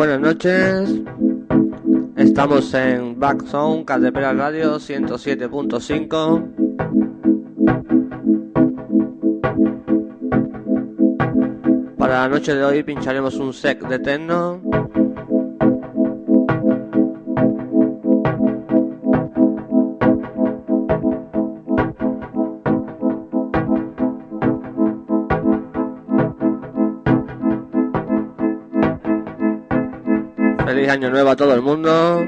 Buenas noches. Estamos en Backzone, Catepera Radio 107.5. Para la noche de hoy pincharemos un sec de techno. Año nuevo a todo el mundo.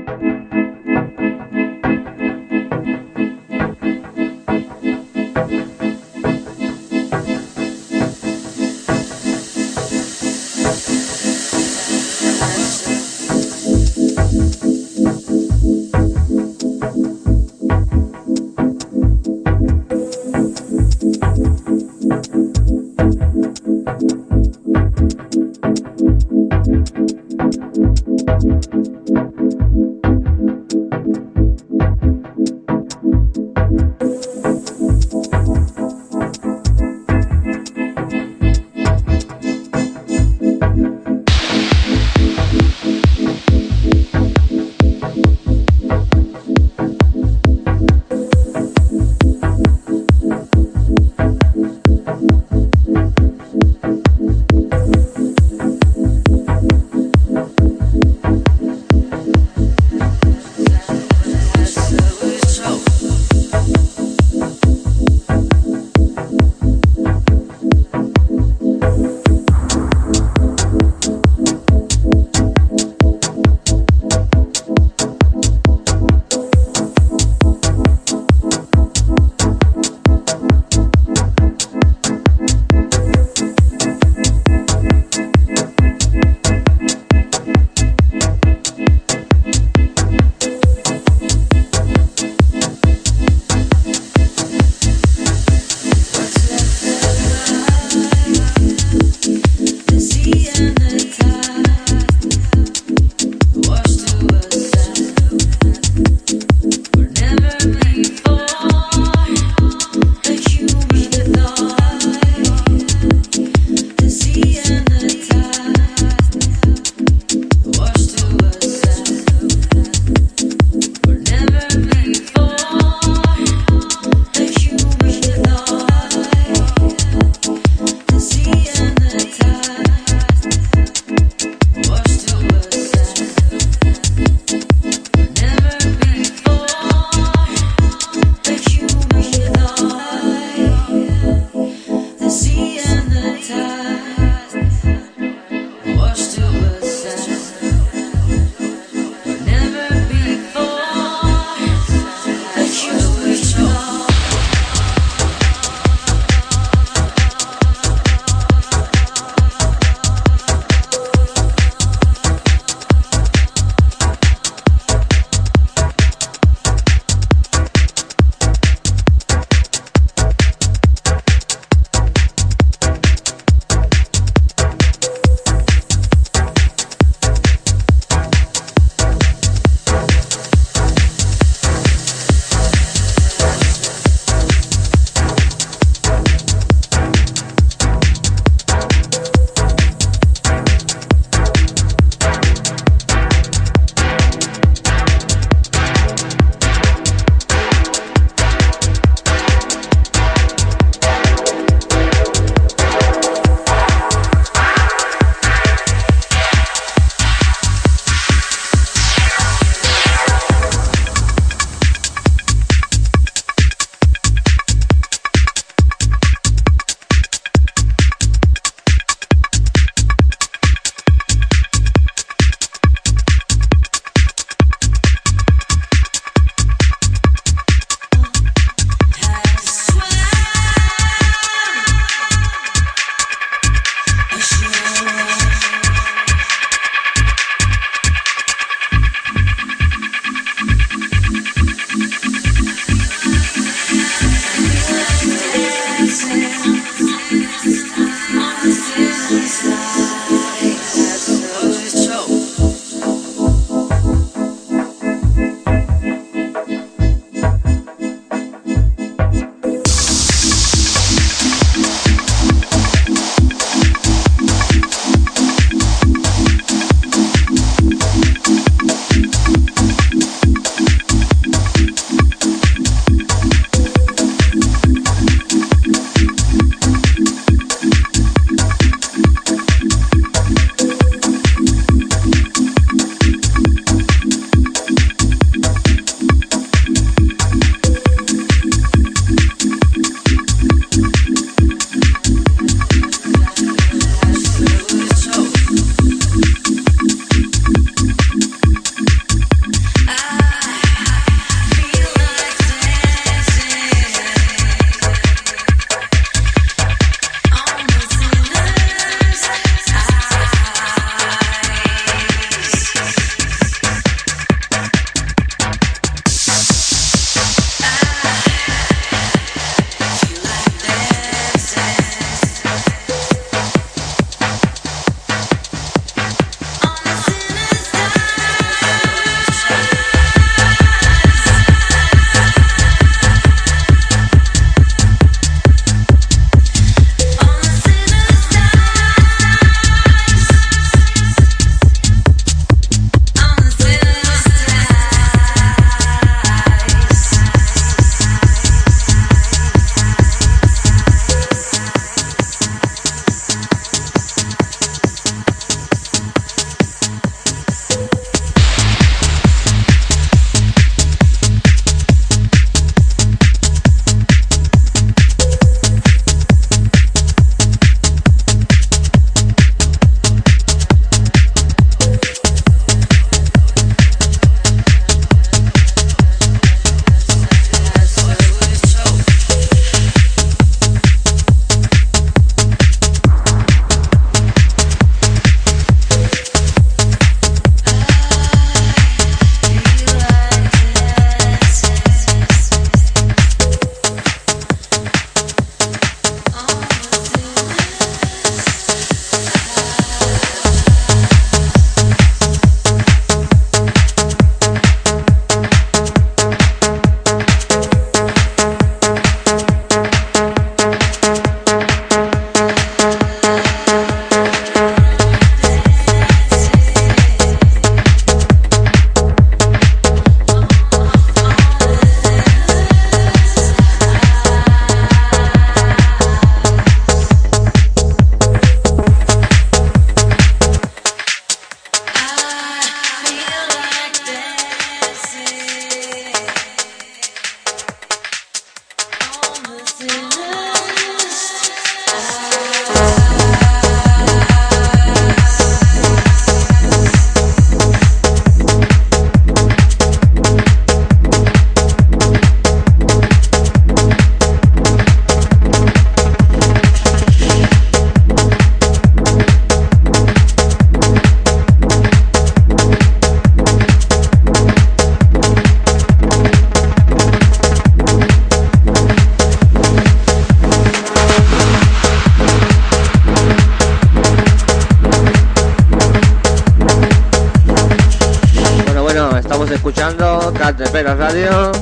Radio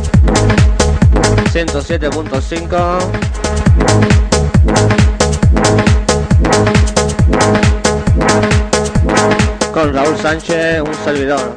107.5 con Raúl Sánchez, un servidor.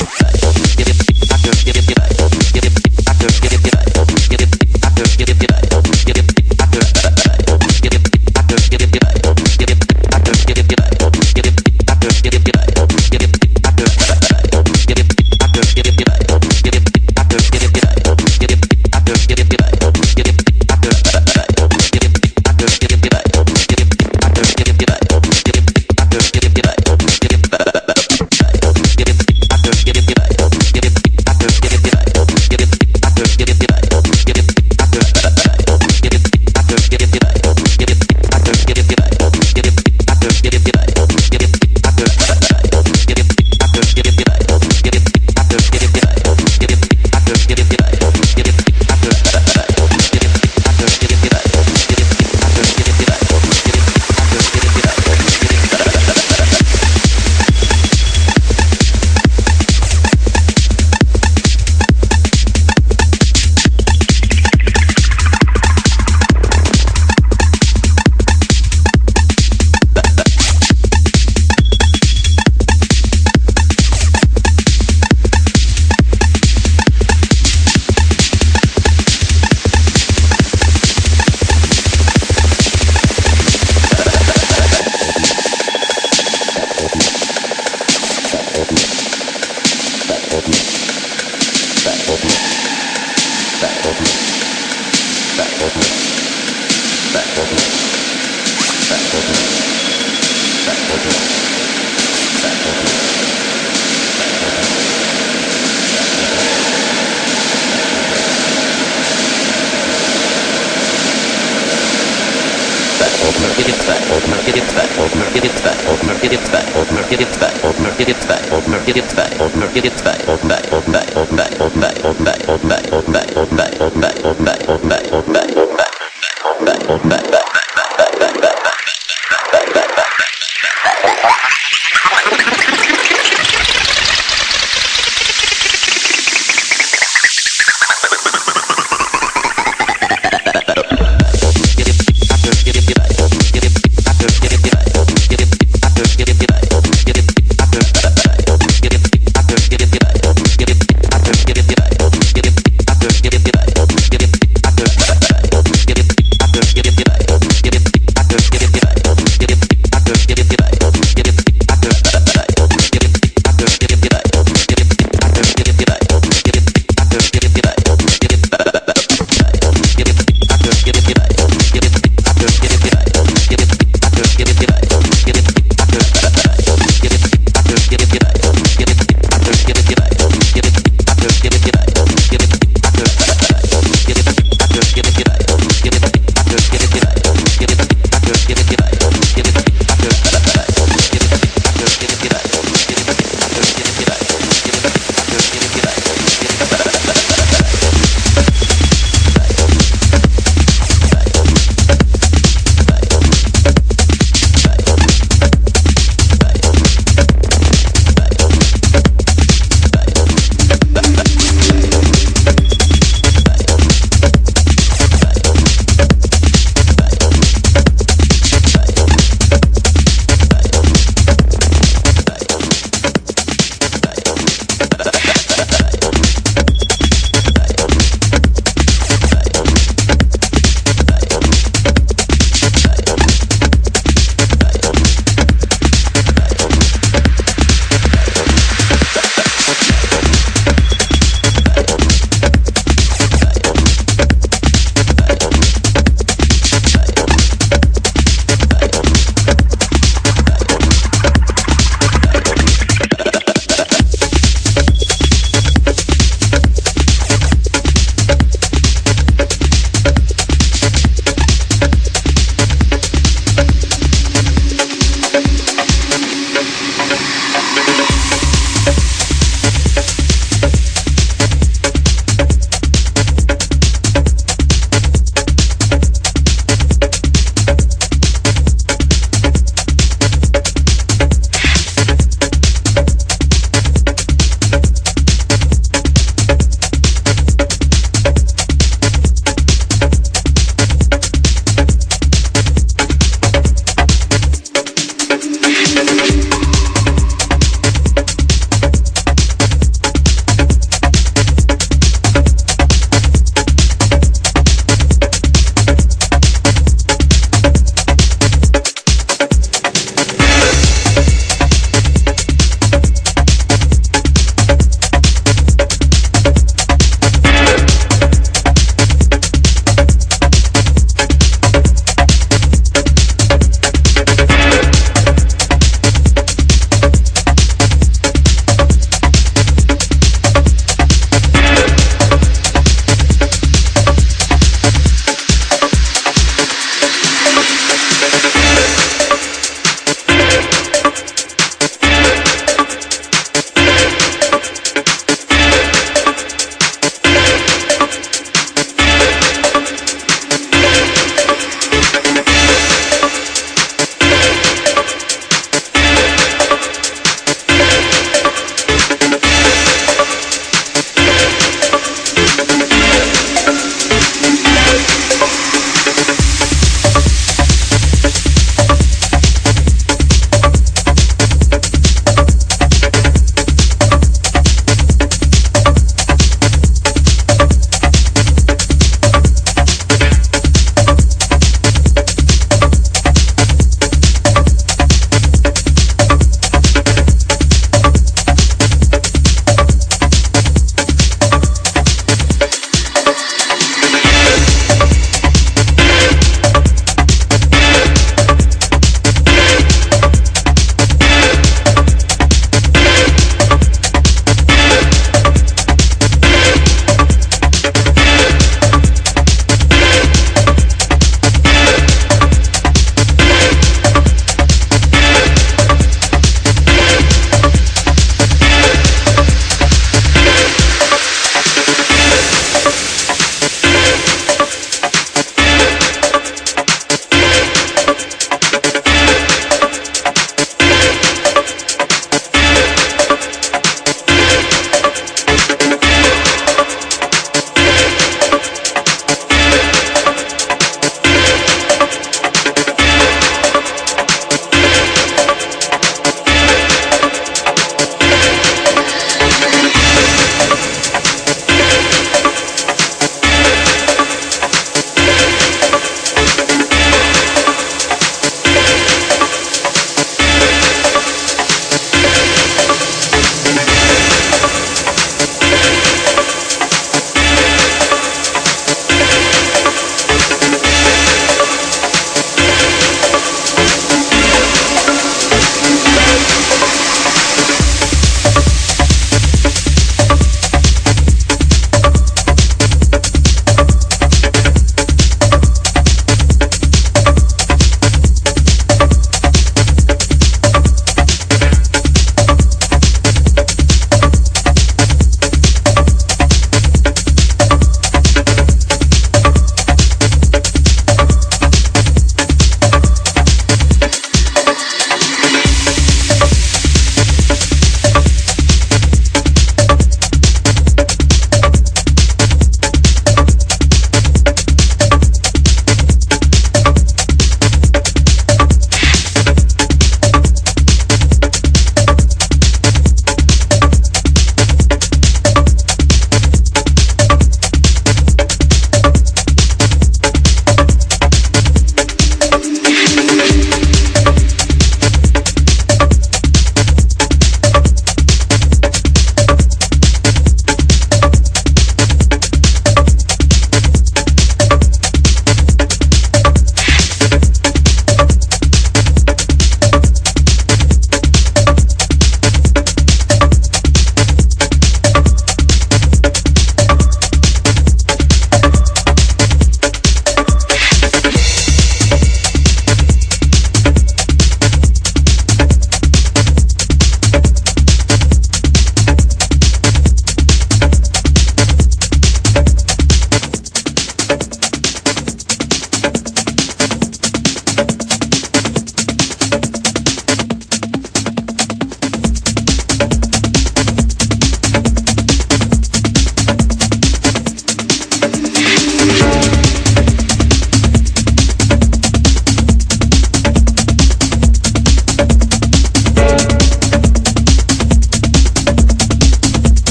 get, get.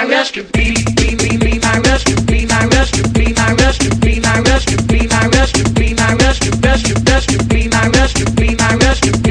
my rescue, be, be, be, be my rescue, be my rescue, be my rescue, be my rescue, be my rescue, be my rescue, rescue, rescue, be my rescue, be my rescue.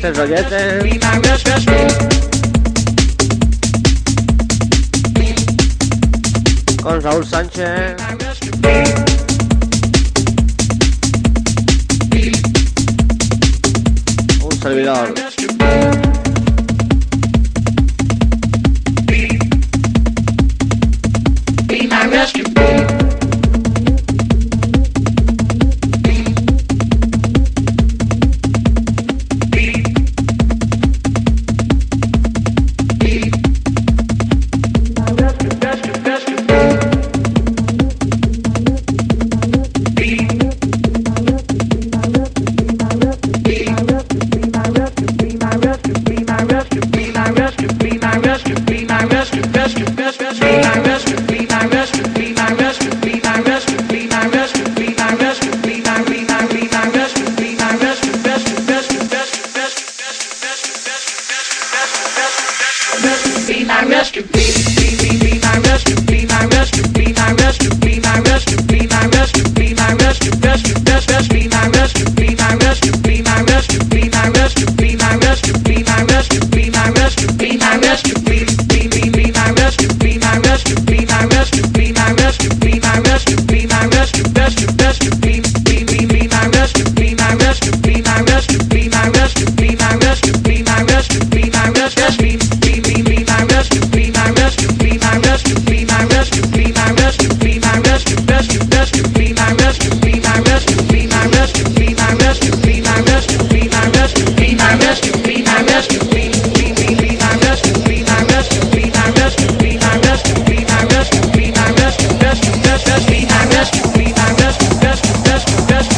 Con este rollete. Con Raúl Sánchez. Un servidor.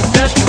That's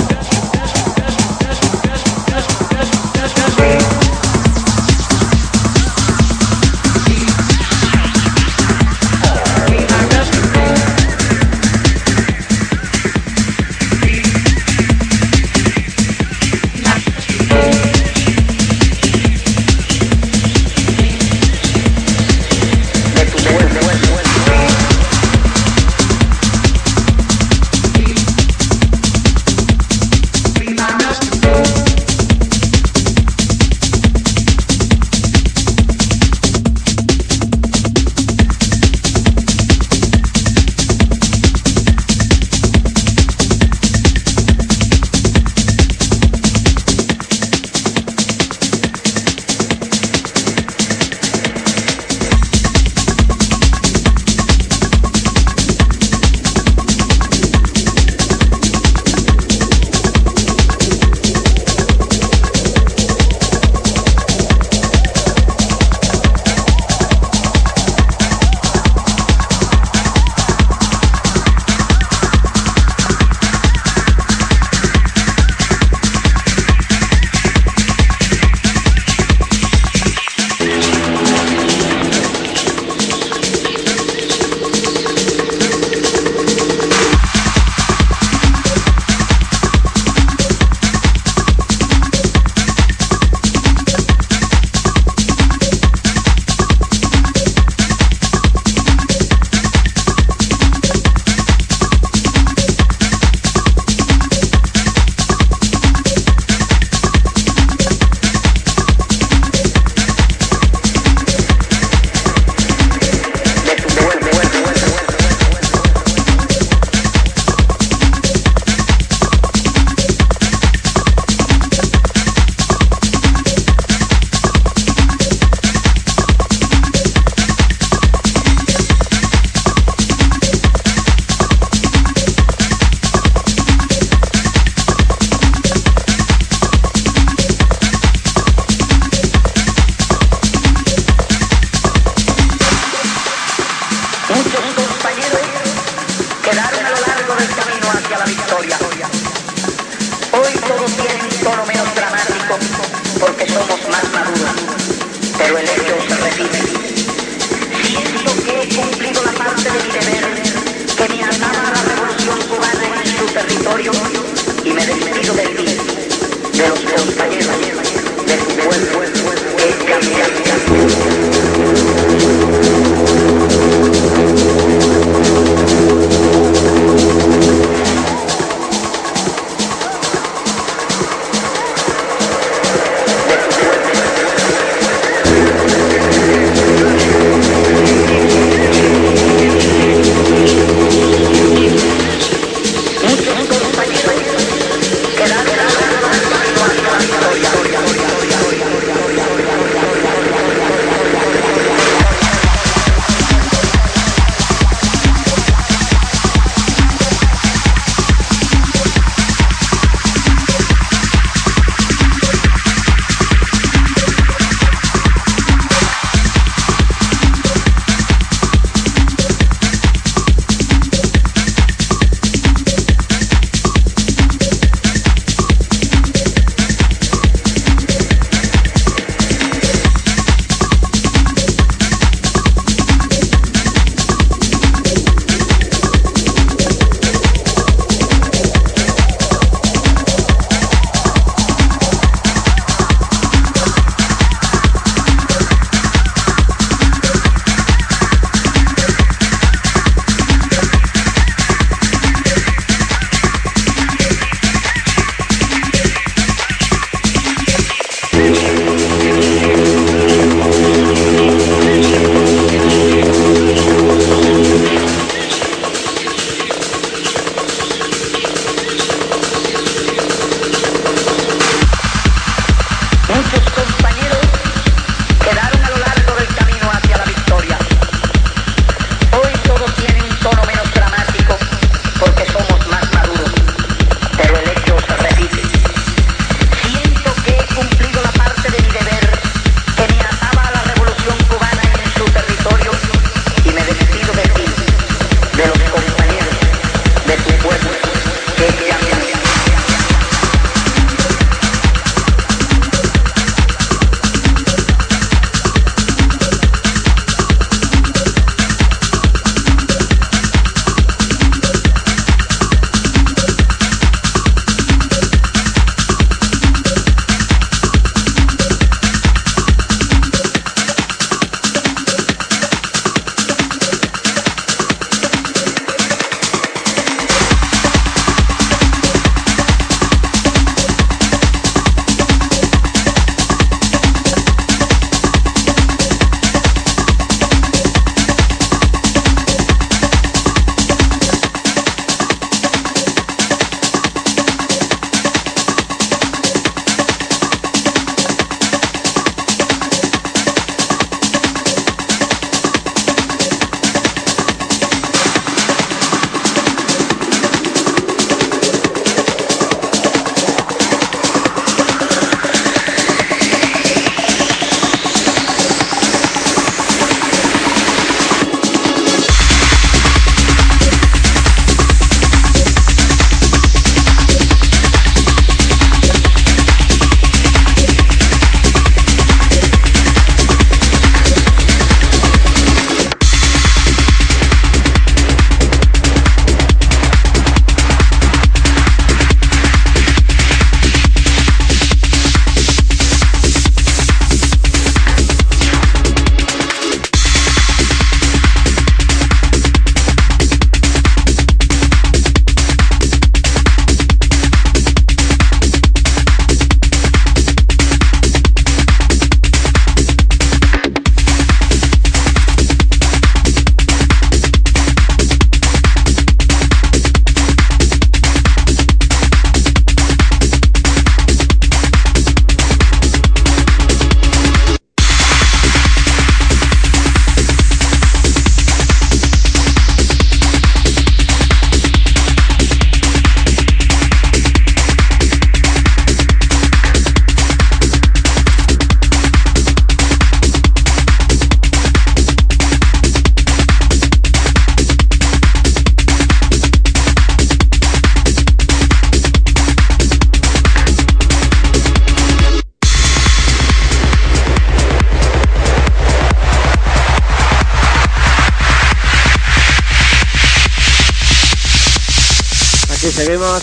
de tu cuerpo.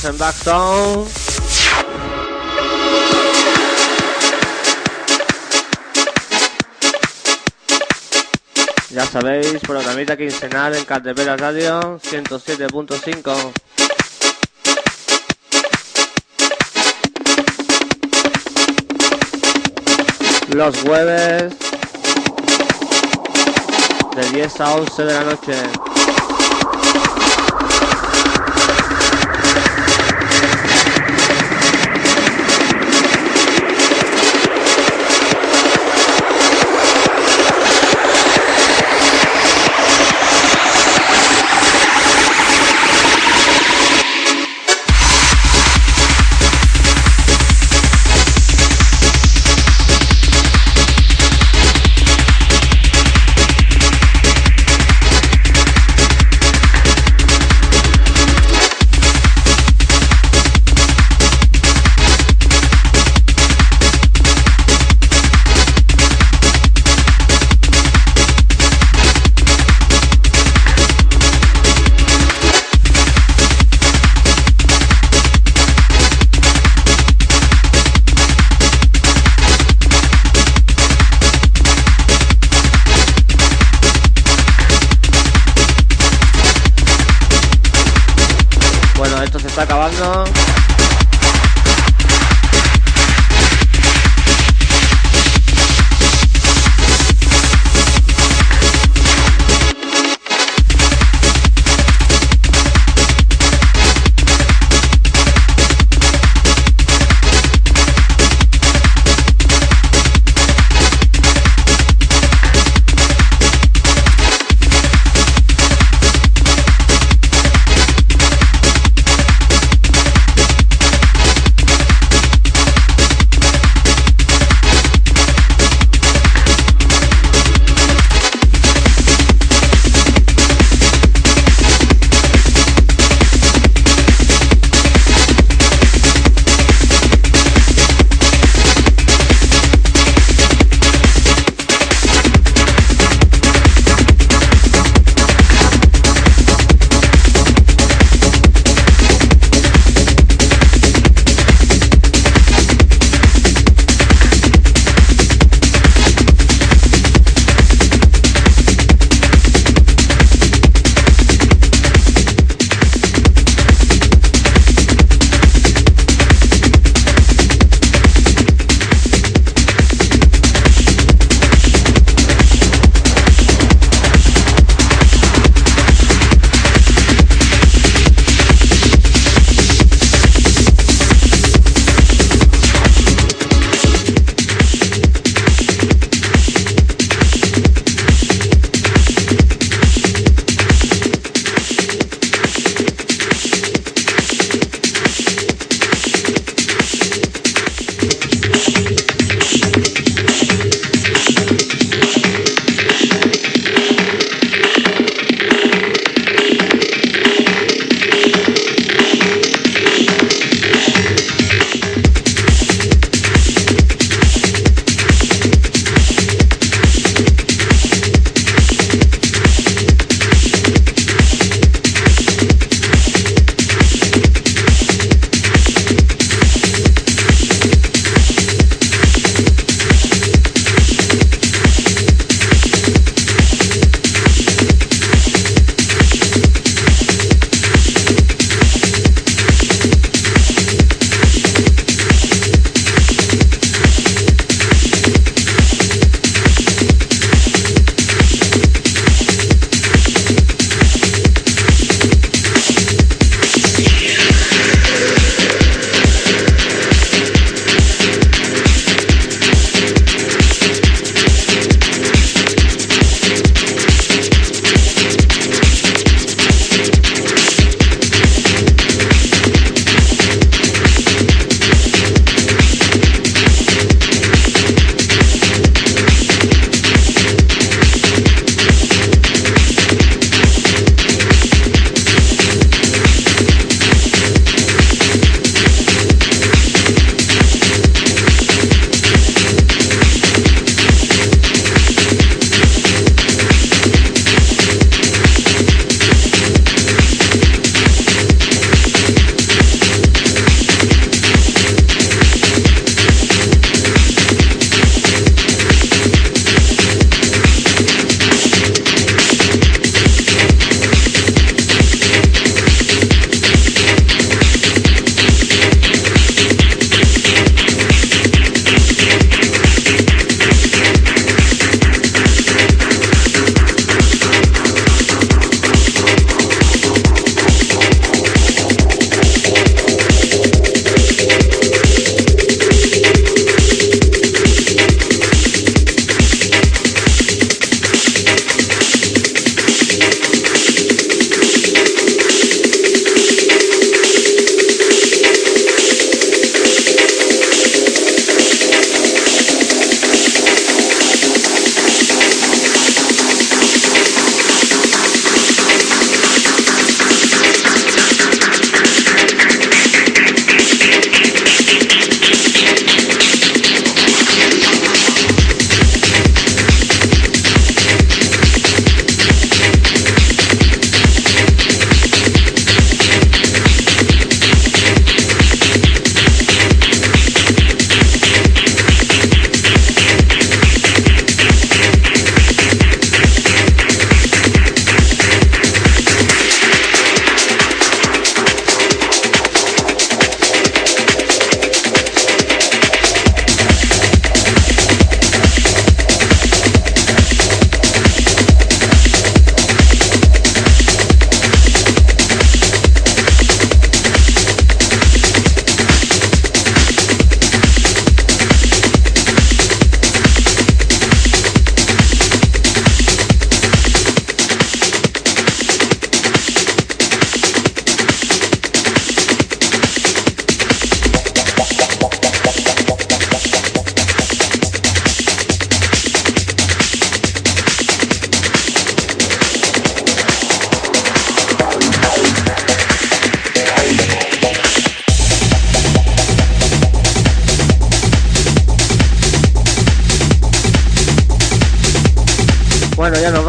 En Backtown. Ya sabéis, programita quincenal en Cartepera Radio 107.5. Los jueves de 10 a 11 de la noche.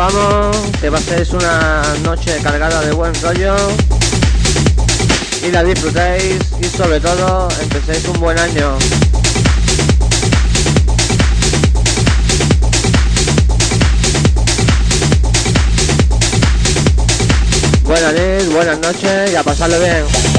Vamos. Que paséis una noche cargada de buen rollo. Y la disfrutéis y sobre todo empecéis un buen año. Buenas noches, buenas noches y a pasarlo bien.